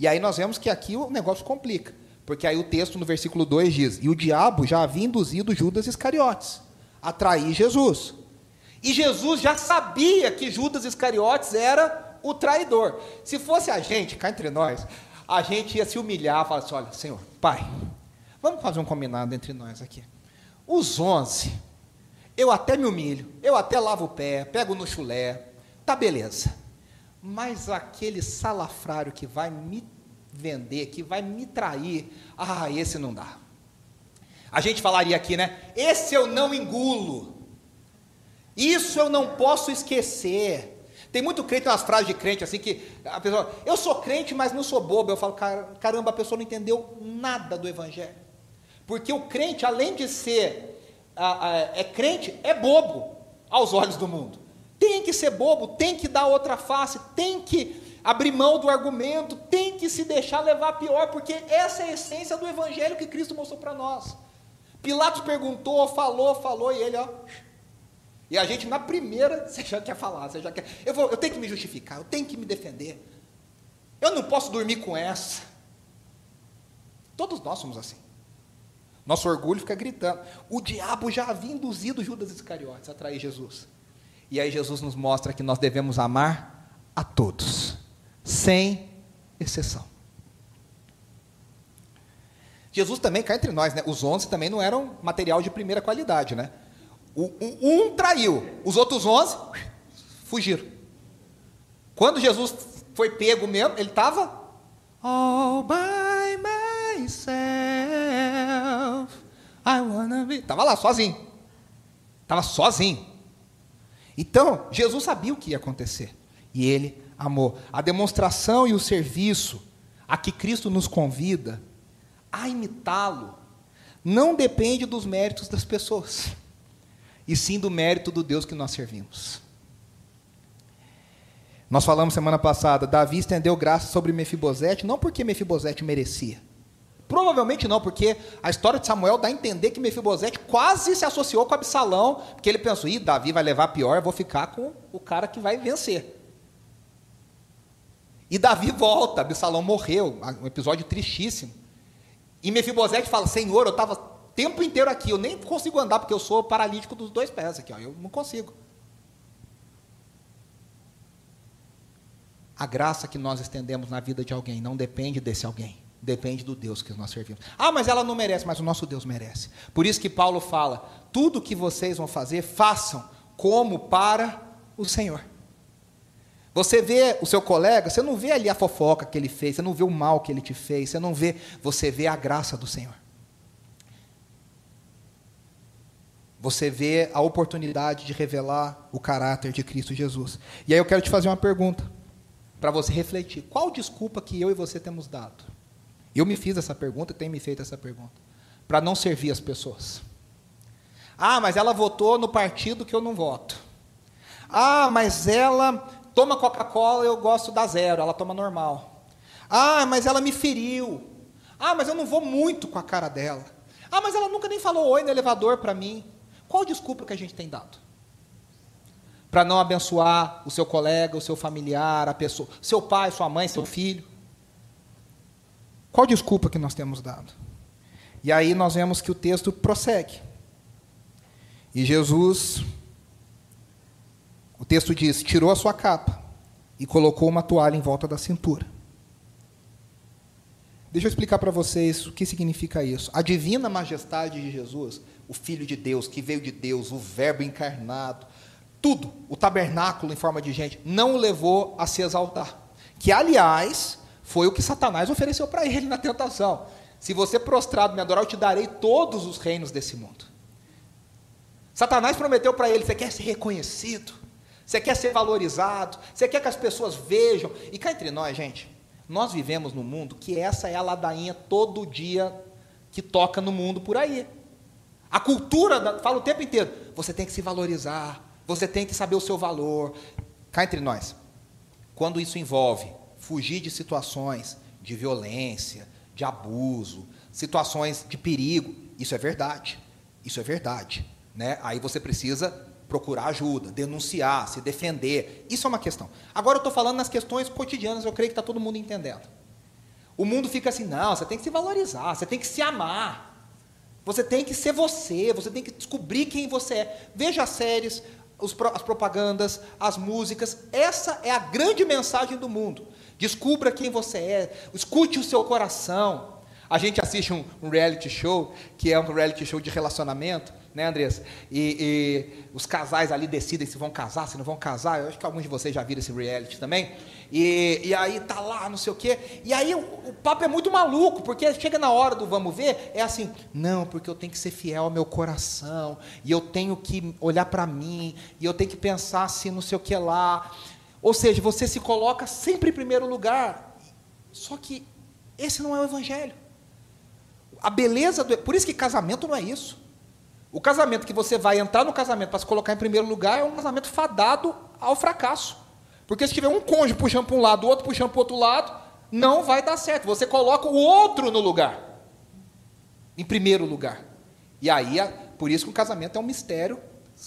E aí nós vemos que aqui o negócio complica, porque aí o texto no versículo 2 diz: E o diabo já havia induzido Judas Iscariotes a trair Jesus. E Jesus já sabia que Judas Iscariotes era o traidor. Se fosse a gente, cá entre nós, a gente ia se humilhar, falar assim: olha, Senhor, Pai, vamos fazer um combinado entre nós aqui. Os onze, eu até me humilho, eu até lavo o pé, pego no chulé, tá beleza. Mas aquele salafrário que vai me vender, que vai me trair, ah, esse não dá. A gente falaria aqui, né? Esse eu não engulo. Isso eu não posso esquecer. Tem muito crente, umas frases de crente assim que a pessoa, eu sou crente, mas não sou bobo. Eu falo, caramba, a pessoa não entendeu nada do evangelho. Porque o crente, além de ser é crente, é bobo aos olhos do mundo. Tem que ser bobo, tem que dar outra face, tem que abrir mão do argumento, tem que se deixar levar pior, porque essa é a essência do evangelho que Cristo mostrou para nós. Pilatos perguntou, falou, falou, e ele, ó, e a gente, na primeira, você já quer falar, você já quer. Eu, vou, eu tenho que me justificar, eu tenho que me defender. Eu não posso dormir com essa. Todos nós somos assim. Nosso orgulho fica gritando. O diabo já havia induzido Judas Iscariotes a trair Jesus. E aí Jesus nos mostra que nós devemos amar a todos, sem exceção. Jesus também cá entre nós, né? Os onze também não eram material de primeira qualidade, né? O, um traiu, os outros onze fugiram. Quando Jesus foi pego mesmo, ele estava all by myself. I wanna be. Estava lá sozinho. Estava sozinho. Então, Jesus sabia o que ia acontecer. E ele amou. A demonstração e o serviço a que Cristo nos convida a imitá-lo não depende dos méritos das pessoas, e sim do mérito do Deus que nós servimos. Nós falamos semana passada, Davi estendeu graça sobre Mefibosete, não porque Mefibosete merecia. Provavelmente não, porque a história de Samuel dá a entender que Mefibosete quase se associou com Absalão, porque ele pensou, ih, Davi vai levar pior, vou ficar com o cara que vai vencer. E Davi volta, Absalão morreu, um episódio tristíssimo. E Mefibosete fala: Senhor, eu estava tempo inteiro aqui, eu nem consigo andar porque eu sou paralítico dos dois pés aqui, ó, eu não consigo. A graça que nós estendemos na vida de alguém não depende desse alguém, depende do Deus que nós servimos. Ah, mas ela não merece, mas o nosso Deus merece. Por isso que Paulo fala: tudo que vocês vão fazer, façam como para o Senhor. Você vê o seu colega, você não vê ali a fofoca que ele fez, você não vê o mal que ele te fez, você não vê, você vê a graça do Senhor. Você vê a oportunidade de revelar o caráter de Cristo Jesus. E aí eu quero te fazer uma pergunta, para você refletir. Qual desculpa que eu e você temos dado? Eu me fiz essa pergunta, tenho me feito essa pergunta, para não servir as pessoas. Ah, mas ela votou no partido que eu não voto. Ah, mas ela toma Coca-Cola, eu gosto da zero, ela toma normal. Ah, mas ela me feriu. Ah, mas eu não vou muito com a cara dela. Ah, mas ela nunca nem falou oi no elevador para mim. Qual desculpa que a gente tem dado? Para não abençoar o seu colega, o seu familiar, a pessoa, seu pai, sua mãe, seu filho. Qual desculpa que nós temos dado? E aí nós vemos que o texto prossegue. E Jesus o texto diz: tirou a sua capa e colocou uma toalha em volta da cintura. Deixa eu explicar para vocês o que significa isso. A divina majestade de Jesus, o Filho de Deus, que veio de Deus, o Verbo encarnado, tudo, o tabernáculo em forma de gente, não o levou a se exaltar. Que, aliás, foi o que Satanás ofereceu para ele na tentação. Se você prostrado me adorar, eu te darei todos os reinos desse mundo. Satanás prometeu para ele: você quer ser reconhecido? Você quer ser valorizado, você quer que as pessoas vejam. E cá entre nós, gente, nós vivemos num mundo que essa é a ladainha todo dia que toca no mundo por aí. A cultura fala o tempo inteiro: você tem que se valorizar, você tem que saber o seu valor. Cá entre nós, quando isso envolve fugir de situações de violência, de abuso, situações de perigo, isso é verdade. Isso é verdade. Né? Aí você precisa procurar ajuda, denunciar, se defender. Isso é uma questão. Agora eu estou falando nas questões cotidianas, eu creio que está todo mundo entendendo. O mundo fica assim, não, você tem que se valorizar, você tem que se amar. Você tem que ser você, você tem que descobrir quem você é. Veja as séries, os, as propagandas, as músicas. Essa é a grande mensagem do mundo. Descubra quem você é, escute o seu coração. A gente assiste um, um reality show, que é um reality show de relacionamento, né, Andressa? E, e, os casais ali decidem se vão casar, se não vão casar. Eu acho que alguns de vocês já viram esse reality também. E, e aí tá lá, não sei o quê. E aí o, o, papo é muito maluco, porque chega na hora do vamos ver, é assim, não, porque eu tenho que ser fiel ao meu coração, e eu tenho que olhar para mim, e eu tenho que pensar assim, não sei o que lá. Ou seja, você se coloca sempre em primeiro lugar. Só que esse não é o evangelho. A beleza do. Por isso que casamento não é isso. O casamento que você vai entrar no casamento para se colocar em primeiro lugar é um casamento fadado ao fracasso. Porque se tiver um cônjuge puxando para um lado, o outro puxando para o outro lado, não vai dar certo. Você coloca o outro no lugar. Em primeiro lugar. E aí, por isso que o casamento é um mistério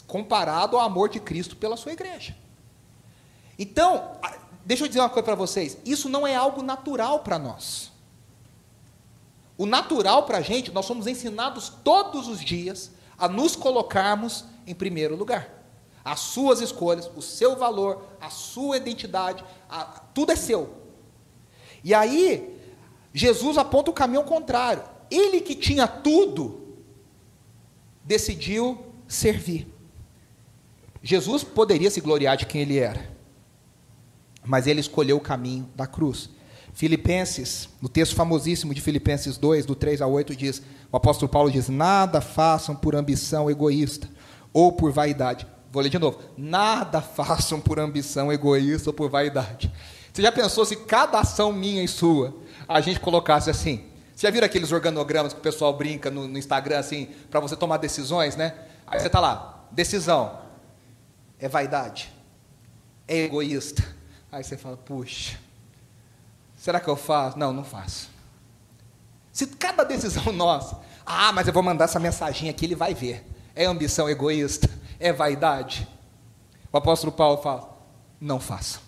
comparado ao amor de Cristo pela sua igreja. Então, deixa eu dizer uma coisa para vocês: isso não é algo natural para nós. O natural para a gente, nós somos ensinados todos os dias a nos colocarmos em primeiro lugar, as suas escolhas, o seu valor, a sua identidade, a, tudo é seu. E aí, Jesus aponta o caminho contrário. Ele que tinha tudo, decidiu servir. Jesus poderia se gloriar de quem ele era, mas ele escolheu o caminho da cruz. Filipenses, no texto famosíssimo de Filipenses 2, do 3 a 8, diz: o apóstolo Paulo diz: Nada façam por ambição egoísta ou por vaidade. Vou ler de novo: Nada façam por ambição egoísta ou por vaidade. Você já pensou se cada ação minha e sua a gente colocasse assim? Você já viram aqueles organogramas que o pessoal brinca no, no Instagram assim, para você tomar decisões, né? Aí você está lá, decisão, é vaidade, é egoísta. Aí você fala, puxa, será que eu faço? Não, não faço. Se cada decisão nossa, ah, mas eu vou mandar essa mensagem aqui, ele vai ver. É ambição egoísta? É vaidade? O apóstolo Paulo fala: não faça.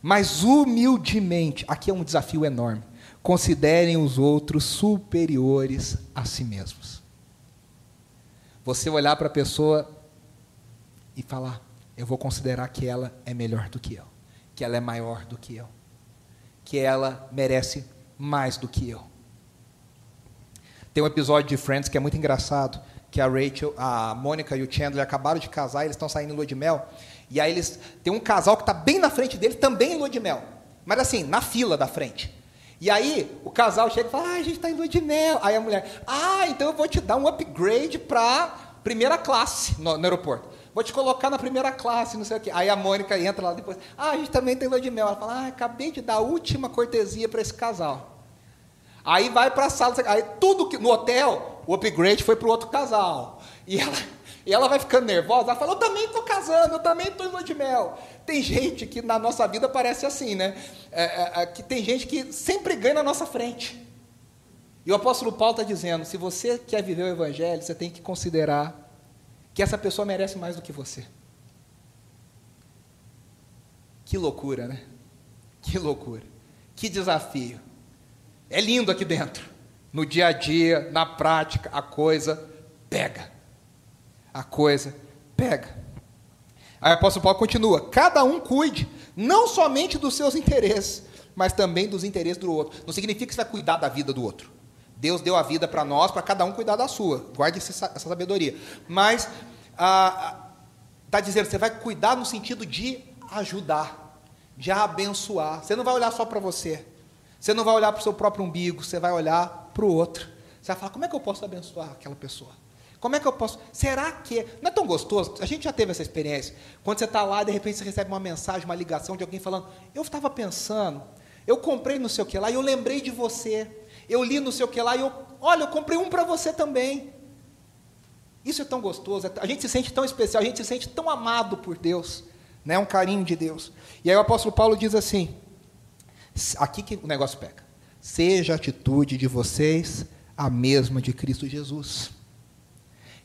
Mas humildemente, aqui é um desafio enorme. Considerem os outros superiores a si mesmos. Você olhar para a pessoa e falar: eu vou considerar que ela é melhor do que eu, que ela é maior do que eu, que ela merece mais do que eu. Tem um episódio de Friends que é muito engraçado, que a Rachel, a Mônica e o Chandler acabaram de casar, eles estão saindo em lua de mel, e aí eles tem um casal que está bem na frente deles, também em lua de mel, mas assim, na fila da frente. E aí o casal chega e fala, ah, a gente está em lua de mel. Aí a mulher, ah, então eu vou te dar um upgrade para primeira classe no, no aeroporto vou te colocar na primeira classe, não sei o quê. Aí a Mônica entra lá depois, ah, a gente também tem lua de mel. Ela fala, ah, acabei de dar a última cortesia para esse casal. Aí vai para a sala, aí tudo que, no hotel, o upgrade foi para o outro casal. E ela, e ela vai ficando nervosa, ela fala, eu também estou casando, eu também estou em lua de mel. Tem gente que na nossa vida parece assim, né? É, é, é, que tem gente que sempre ganha na nossa frente. E o apóstolo Paulo está dizendo: se você quer viver o evangelho, você tem que considerar que essa pessoa merece mais do que você. Que loucura, né? Que loucura. Que desafio. É lindo aqui dentro. No dia a dia, na prática, a coisa pega. A coisa pega. Aí o apóstolo Paulo continua: cada um cuide, não somente dos seus interesses, mas também dos interesses do outro. Não significa que você vai cuidar da vida do outro. Deus deu a vida para nós, para cada um cuidar da sua. Guarde essa sabedoria. Mas está dizendo, você vai cuidar no sentido de ajudar, de abençoar. Você não vai olhar só para você. Você não vai olhar para o seu próprio umbigo, você vai olhar para o outro. Você vai falar, como é que eu posso abençoar aquela pessoa? Como é que eu posso? Será que. Não é tão gostoso? A gente já teve essa experiência. Quando você está lá, de repente você recebe uma mensagem, uma ligação de alguém falando: Eu estava pensando, eu comprei não sei o que lá e eu lembrei de você. Eu li não sei o que lá e eu, olha, eu comprei um para você também. Isso é tão gostoso, a gente se sente tão especial, a gente se sente tão amado por Deus, né? um carinho de Deus. E aí o apóstolo Paulo diz assim: aqui que o negócio pega. Seja a atitude de vocês a mesma de Cristo Jesus,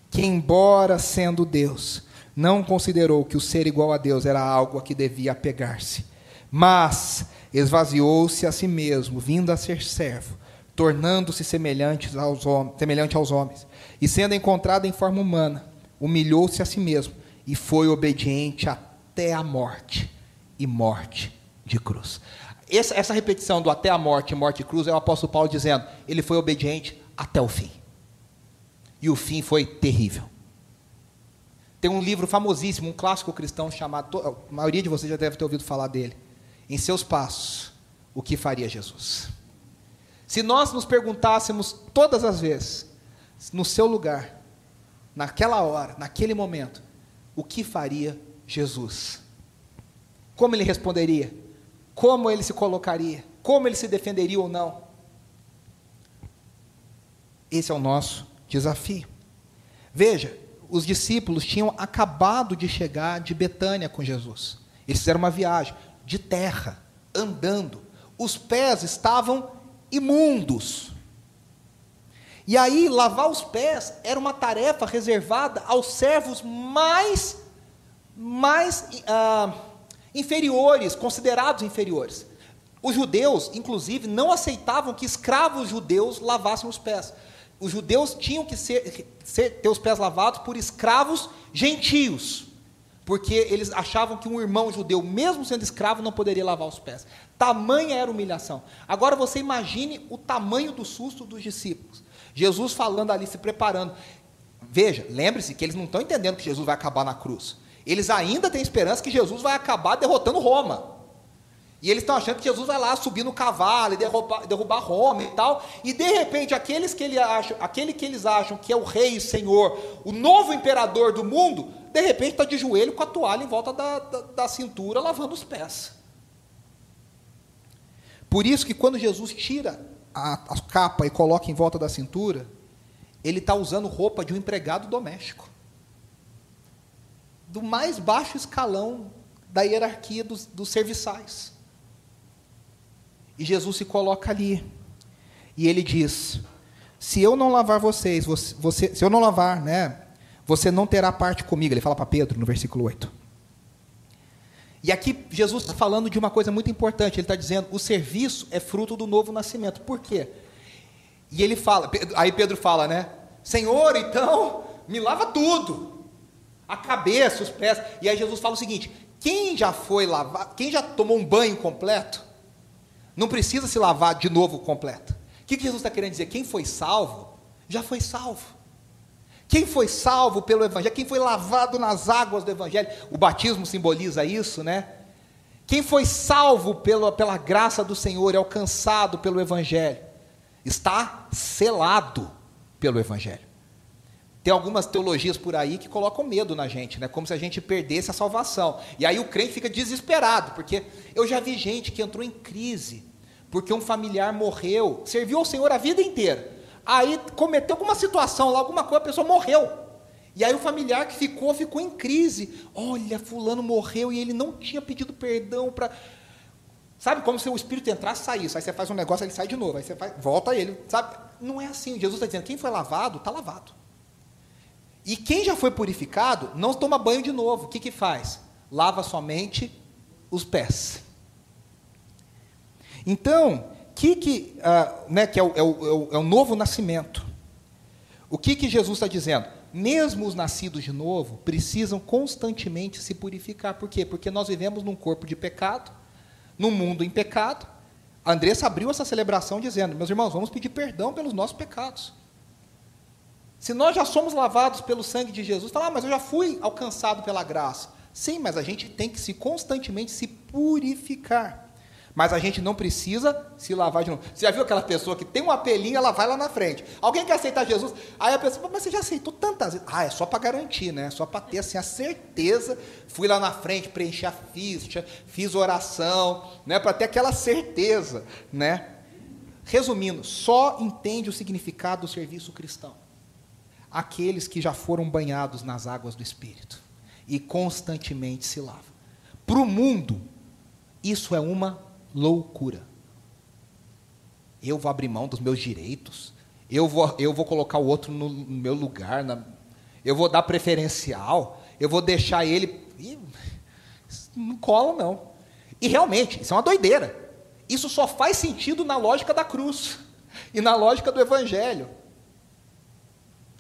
que, embora sendo Deus, não considerou que o ser igual a Deus era algo a que devia apegar-se, mas esvaziou-se a si mesmo, vindo a ser servo, tornando-se semelhante aos, homens, semelhante aos homens, e sendo encontrado em forma humana, humilhou-se a si mesmo e foi obediente até a morte e morte de cruz. Essa, essa repetição do até a morte e morte de cruz é o apóstolo Paulo dizendo: ele foi obediente até o fim. E o fim foi terrível. Tem um livro famosíssimo, um clássico cristão chamado, a maioria de vocês já deve ter ouvido falar dele. Em seus passos, o que faria Jesus? Se nós nos perguntássemos todas as vezes, no seu lugar, naquela hora, naquele momento, o que faria Jesus? Como ele responderia? Como ele se colocaria? Como ele se defenderia ou não? Esse é o nosso desafio. Veja, os discípulos tinham acabado de chegar de Betânia com Jesus. Eles fizeram uma viagem de terra, andando. Os pés estavam imundos. E aí, lavar os pés era uma tarefa reservada aos servos mais, mais ah, inferiores, considerados inferiores. Os judeus, inclusive, não aceitavam que escravos judeus lavassem os pés. os judeus tinham que ser, ser, ter os pés lavados por escravos gentios, porque eles achavam que um irmão judeu, mesmo sendo escravo, não poderia lavar os pés. Tamanha era a humilhação. Agora você imagine o tamanho do susto dos discípulos. Jesus falando ali, se preparando. Veja, lembre-se que eles não estão entendendo que Jesus vai acabar na cruz. Eles ainda têm esperança que Jesus vai acabar derrotando Roma. E eles estão achando que Jesus vai lá subir no cavalo e derrubar, derrubar Roma e tal. E de repente, aqueles que ele acham, aquele que eles acham que é o rei e senhor, o novo imperador do mundo, de repente está de joelho com a toalha em volta da, da, da cintura, lavando os pés. Por isso que quando Jesus tira a, a capa e coloca em volta da cintura, ele está usando roupa de um empregado doméstico. Do mais baixo escalão da hierarquia dos, dos serviçais. E Jesus se coloca ali. E ele diz: Se eu não lavar vocês, você, se eu não lavar, né, você não terá parte comigo. Ele fala para Pedro no versículo 8. E aqui Jesus está falando de uma coisa muito importante. Ele está dizendo: o serviço é fruto do novo nascimento. Por quê? E ele fala, aí Pedro fala, né? Senhor, então, me lava tudo. A cabeça, os pés. E aí Jesus fala o seguinte: quem já foi lavar, quem já tomou um banho completo, não precisa se lavar de novo completo. O que, que Jesus está querendo dizer? Quem foi salvo, já foi salvo. Quem foi salvo pelo Evangelho, quem foi lavado nas águas do Evangelho, o batismo simboliza isso, né? Quem foi salvo pela, pela graça do Senhor, é alcançado pelo Evangelho, está selado pelo Evangelho. Tem algumas teologias por aí que colocam medo na gente, né? como se a gente perdesse a salvação. E aí o crente fica desesperado, porque eu já vi gente que entrou em crise, porque um familiar morreu, serviu ao Senhor a vida inteira, Aí cometeu alguma situação lá, alguma coisa, a pessoa morreu. E aí o familiar que ficou, ficou em crise. Olha, fulano morreu e ele não tinha pedido perdão para. Sabe, como se o espírito entrasse e saísse. Aí você faz um negócio, ele sai de novo. Aí você faz, volta ele. Sabe? Não é assim. Jesus está dizendo: quem foi lavado, está lavado. E quem já foi purificado, não toma banho de novo. O que, que faz? Lava somente os pés. Então, que, que, uh, né, que é o, é, o, é, o, novo nascimento. O que, que Jesus está dizendo? Mesmo os nascidos de novo precisam constantemente se purificar. Por quê? Porque nós vivemos num corpo de pecado, num mundo em pecado. A Andressa abriu essa celebração dizendo: Meus irmãos, vamos pedir perdão pelos nossos pecados. Se nós já somos lavados pelo sangue de Jesus, fala, ah, mas eu já fui alcançado pela graça. Sim, mas a gente tem que se constantemente se purificar. Mas a gente não precisa se lavar de novo. Você já viu aquela pessoa que tem um apelinho, ela vai lá na frente. Alguém quer aceitar Jesus? Aí a pessoa, mas você já aceitou tantas vezes? Ah, é só para garantir, né? É só para ter assim, a certeza. Fui lá na frente, preenchi a ficha, fiz oração, né? Para ter aquela certeza, né? Resumindo, só entende o significado do serviço cristão aqueles que já foram banhados nas águas do Espírito e constantemente se lavam. Para o mundo, isso é uma loucura. Eu vou abrir mão dos meus direitos, eu vou, eu vou colocar o outro no, meu lugar, na, eu vou dar preferencial, eu vou deixar ele. Não cola, não. E realmente, isso é uma doideira. Isso só faz sentido na lógica da cruz e na lógica do Evangelho.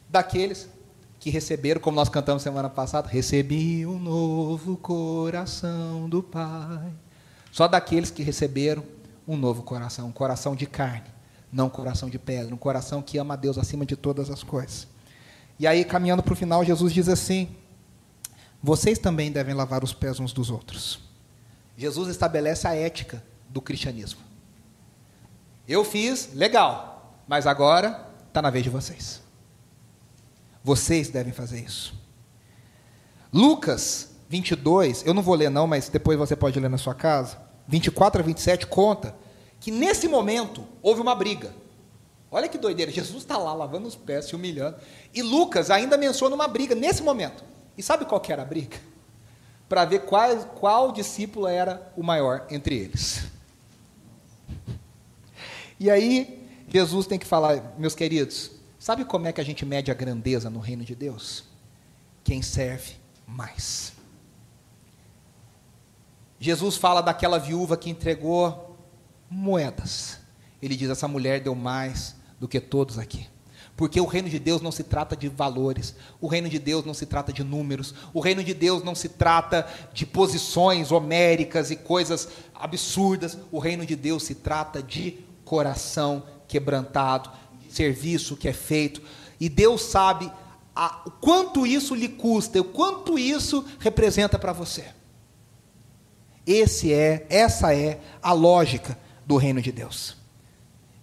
Daqueles que receberam, como nós cantamos semana passada, recebi um novo coração do Pai. Só daqueles que receberam um novo coração, um coração de carne, não um coração de pedra, um coração que ama a Deus acima de todas as coisas. E aí, caminhando para o final, Jesus diz assim: Vocês também devem lavar os pés uns dos outros. Jesus estabelece a ética do cristianismo. Eu fiz, legal, mas agora está na vez de vocês. Vocês devem fazer isso. Lucas 22, eu não vou ler não, mas depois você pode ler na sua casa. 24 a 27 conta que nesse momento houve uma briga. Olha que doideira, Jesus está lá lavando os pés, se humilhando. E Lucas ainda menciona uma briga nesse momento. E sabe qual era a briga? Para ver qual, qual discípulo era o maior entre eles. E aí, Jesus tem que falar, meus queridos, sabe como é que a gente mede a grandeza no reino de Deus? Quem serve mais. Jesus fala daquela viúva que entregou moedas. Ele diz: essa mulher deu mais do que todos aqui. Porque o reino de Deus não se trata de valores, o reino de Deus não se trata de números, o reino de Deus não se trata de posições homéricas e coisas absurdas, o reino de Deus se trata de coração quebrantado, serviço que é feito, e Deus sabe a, o quanto isso lhe custa, o quanto isso representa para você. Esse é, essa é a lógica do reino de Deus.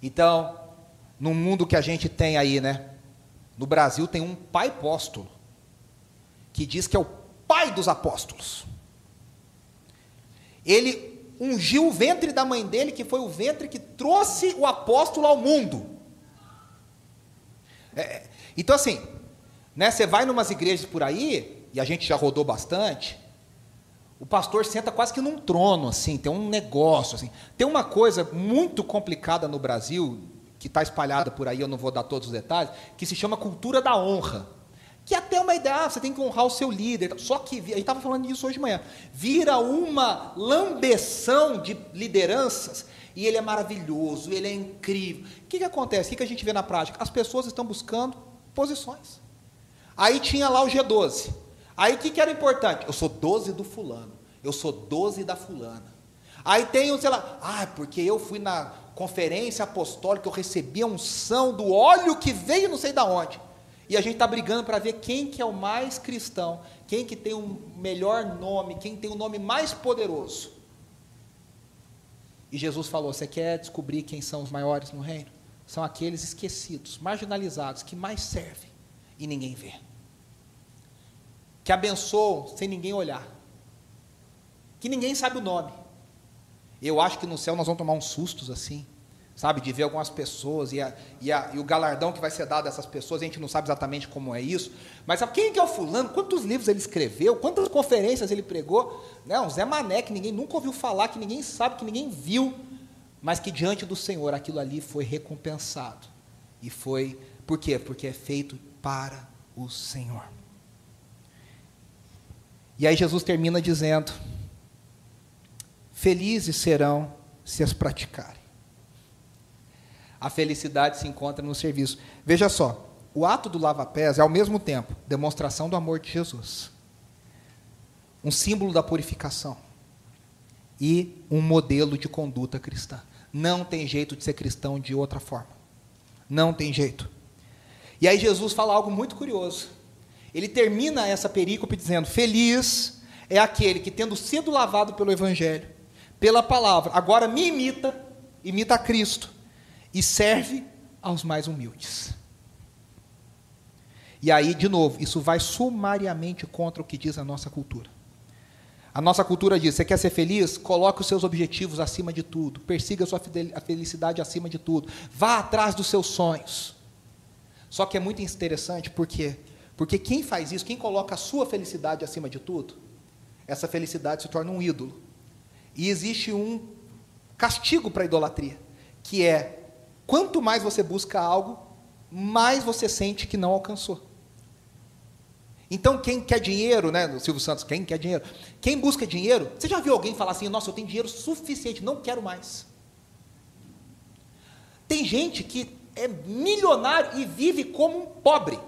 Então, no mundo que a gente tem aí, né? No Brasil tem um pai apóstolo que diz que é o pai dos apóstolos. Ele ungiu o ventre da mãe dele, que foi o ventre que trouxe o apóstolo ao mundo. É, então, assim, né, você vai numas igrejas por aí, e a gente já rodou bastante, o pastor senta quase que num trono, assim, tem um negócio, assim. Tem uma coisa muito complicada no Brasil, que está espalhada por aí, eu não vou dar todos os detalhes, que se chama cultura da honra. Que é até uma ideia, ah, você tem que honrar o seu líder. Só que, a gente estava falando disso hoje de manhã, vira uma lambeção de lideranças, e ele é maravilhoso, ele é incrível. O que, que acontece? O que, que a gente vê na prática? As pessoas estão buscando posições. Aí tinha lá o G12. Aí o que, que era importante? Eu sou 12 do fulano. Eu sou 12 da fulana. Aí tem, sei lá, ah, porque eu fui na conferência apostólica, eu recebi a unção do óleo que veio não sei da onde. E a gente está brigando para ver quem que é o mais cristão, quem que tem o melhor nome, quem tem o nome mais poderoso. E Jesus falou: Você quer descobrir quem são os maiores no reino? São aqueles esquecidos, marginalizados, que mais servem e ninguém vê. Que abençoam sem ninguém olhar. Que ninguém sabe o nome. Eu acho que no céu nós vamos tomar uns sustos assim, sabe, de ver algumas pessoas e, a, e, a, e, o galardão que vai ser dado a essas pessoas, a gente não sabe exatamente como é isso, mas sabe quem que é o fulano, quantos livros ele escreveu, quantas conferências ele pregou, né, um Zé Mané que ninguém nunca ouviu falar, que ninguém sabe, que ninguém viu, mas que diante do Senhor aquilo ali foi recompensado, e foi, por quê? Porque é feito para o Senhor. E aí Jesus termina dizendo, Felizes serão se as praticarem. A felicidade se encontra no serviço. Veja só, o ato do lava-pés é ao mesmo tempo demonstração do amor de Jesus, um símbolo da purificação e um modelo de conduta cristã. Não tem jeito de ser cristão de outra forma. Não tem jeito. E aí Jesus fala algo muito curioso. Ele termina essa perícope dizendo: Feliz é aquele que, tendo sido lavado pelo Evangelho, pela palavra. Agora me imita, imita a Cristo e serve aos mais humildes. E aí, de novo, isso vai sumariamente contra o que diz a nossa cultura. A nossa cultura diz: você quer ser feliz? Coloque os seus objetivos acima de tudo, persiga a sua a felicidade acima de tudo, vá atrás dos seus sonhos. Só que é muito interessante, por quê? Porque quem faz isso, quem coloca a sua felicidade acima de tudo, essa felicidade se torna um ídolo. E existe um castigo para a idolatria, que é quanto mais você busca algo, mais você sente que não alcançou. Então, quem quer dinheiro, né, Silvio Santos, quem quer dinheiro? Quem busca dinheiro, você já viu alguém falar assim: nossa, eu tenho dinheiro suficiente, não quero mais. Tem gente que é milionário e vive como um pobre,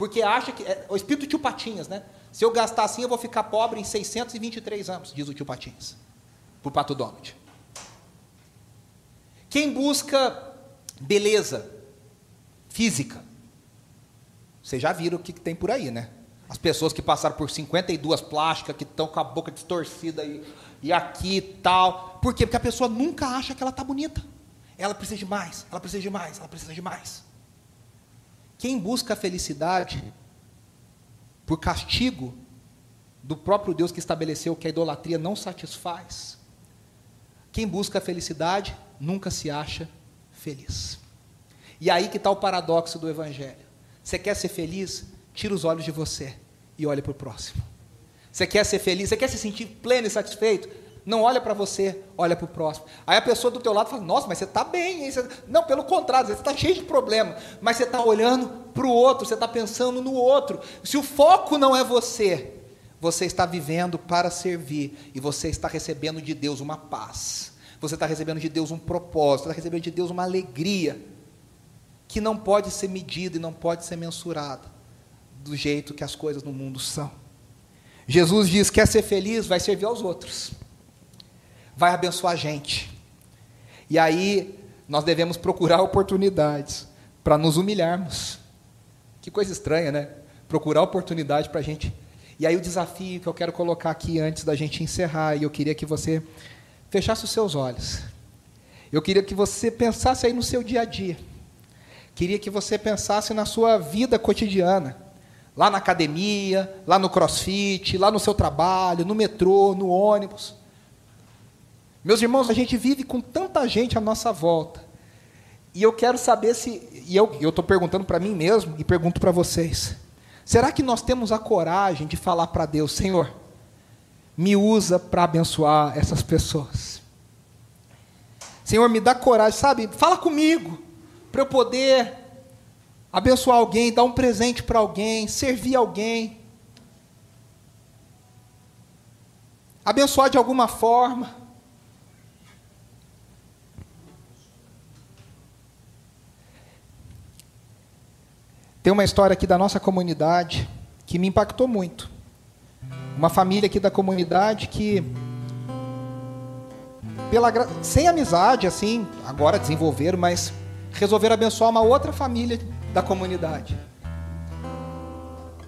porque acha que. É, o espírito tio Patinhas, né? Se eu gastar assim, eu vou ficar pobre em 623 anos, diz o tio Patinhas para o Pato Donald. Quem busca beleza física, vocês já viram o que, que tem por aí, né? As pessoas que passaram por 52 plásticas, que estão com a boca distorcida e, e aqui e tal. Por quê? Porque a pessoa nunca acha que ela está bonita. Ela precisa de mais, ela precisa de mais, ela precisa de mais. Quem busca a felicidade por castigo do próprio Deus que estabeleceu que a idolatria não satisfaz, quem busca a felicidade nunca se acha feliz. E aí que está o paradoxo do Evangelho. Você quer ser feliz? Tira os olhos de você e olhe para o próximo. Você quer ser feliz? Você quer se sentir pleno e satisfeito? Não olha para você, olha para o próximo. Aí a pessoa do teu lado fala, nossa, mas você está bem. Hein? Não, pelo contrário, você está cheio de problema. Mas você está olhando para o outro, você está pensando no outro. Se o foco não é você, você está vivendo para servir e você está recebendo de Deus uma paz. Você está recebendo de Deus um propósito, está recebendo de Deus uma alegria que não pode ser medida e não pode ser mensurada do jeito que as coisas no mundo são. Jesus diz: quer ser feliz, vai servir aos outros, vai abençoar a gente. E aí nós devemos procurar oportunidades para nos humilharmos. Que coisa estranha, né? Procurar oportunidade para a gente. E aí o desafio que eu quero colocar aqui antes da gente encerrar, e eu queria que você fechasse os seus olhos. Eu queria que você pensasse aí no seu dia a dia. Queria que você pensasse na sua vida cotidiana. Lá na academia, lá no crossfit, lá no seu trabalho, no metrô, no ônibus. Meus irmãos, a gente vive com tanta gente à nossa volta. E eu quero saber se. E eu estou perguntando para mim mesmo e pergunto para vocês. Será que nós temos a coragem de falar para Deus, Senhor, me usa para abençoar essas pessoas? Senhor, me dá coragem, sabe? Fala comigo, para eu poder abençoar alguém, dar um presente para alguém, servir alguém, abençoar de alguma forma. Tem uma história aqui da nossa comunidade que me impactou muito. Uma família aqui da comunidade que, pela, sem amizade, assim, agora desenvolveram, mas resolveram abençoar uma outra família da comunidade.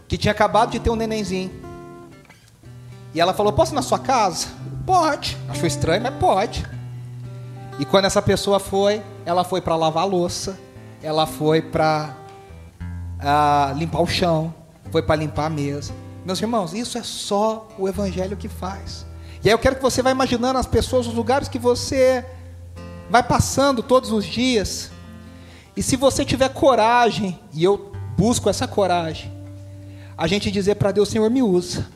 Que tinha acabado de ter um nenenzinho. E ela falou: Posso ir na sua casa? Pode. Achou estranho, mas pode. E quando essa pessoa foi, ela foi para lavar louça, ela foi para limpar o chão, foi para limpar a mesa. Meus irmãos, isso é só o evangelho que faz. E aí eu quero que você vá imaginando as pessoas, os lugares que você vai passando todos os dias. E se você tiver coragem, e eu busco essa coragem, a gente dizer para Deus, Senhor, me usa.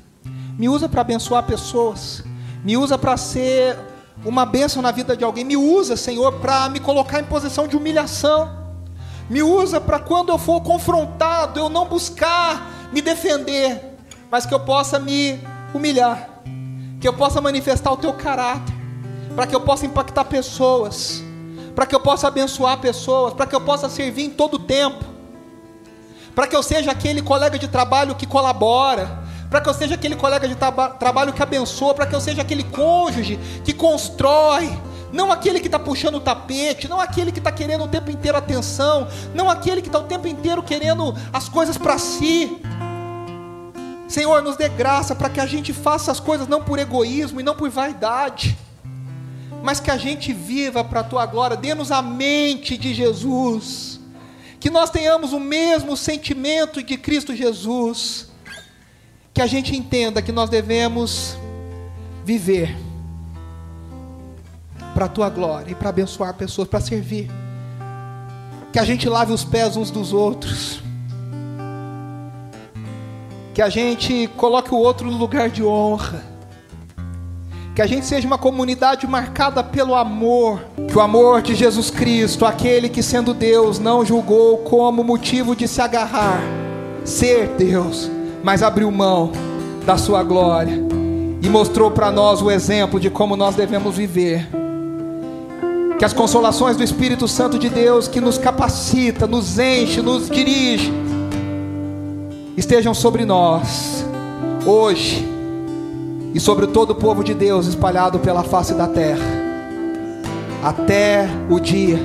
Me usa para abençoar pessoas. Me usa para ser uma bênção na vida de alguém. Me usa, Senhor, para me colocar em posição de humilhação. Me usa para quando eu for confrontado, eu não buscar me defender, mas que eu possa me humilhar, que eu possa manifestar o teu caráter, para que eu possa impactar pessoas, para que eu possa abençoar pessoas, para que eu possa servir em todo o tempo, para que eu seja aquele colega de trabalho que colabora, para que eu seja aquele colega de traba trabalho que abençoa, para que eu seja aquele cônjuge que constrói, não aquele que está puxando o tapete, não aquele que está querendo o tempo inteiro atenção, não aquele que está o tempo inteiro querendo as coisas para si. Senhor, nos dê graça para que a gente faça as coisas não por egoísmo e não por vaidade, mas que a gente viva para a tua glória. Dê-nos a mente de Jesus, que nós tenhamos o mesmo sentimento de Cristo Jesus, que a gente entenda que nós devemos viver para a tua glória e para abençoar pessoas, para servir. Que a gente lave os pés uns dos outros. Que a gente coloque o outro no lugar de honra. Que a gente seja uma comunidade marcada pelo amor. Que o amor de Jesus Cristo, aquele que sendo Deus não julgou como motivo de se agarrar, ser Deus, mas abriu mão da sua glória e mostrou para nós o exemplo de como nós devemos viver que as consolações do Espírito Santo de Deus, que nos capacita, nos enche, nos dirige, estejam sobre nós, hoje, e sobre todo o povo de Deus espalhado pela face da terra, até o dia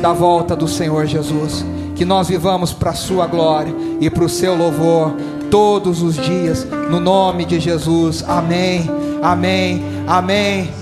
da volta do Senhor Jesus. Que nós vivamos para a Sua glória e para o Seu louvor todos os dias, no nome de Jesus. Amém, amém, amém.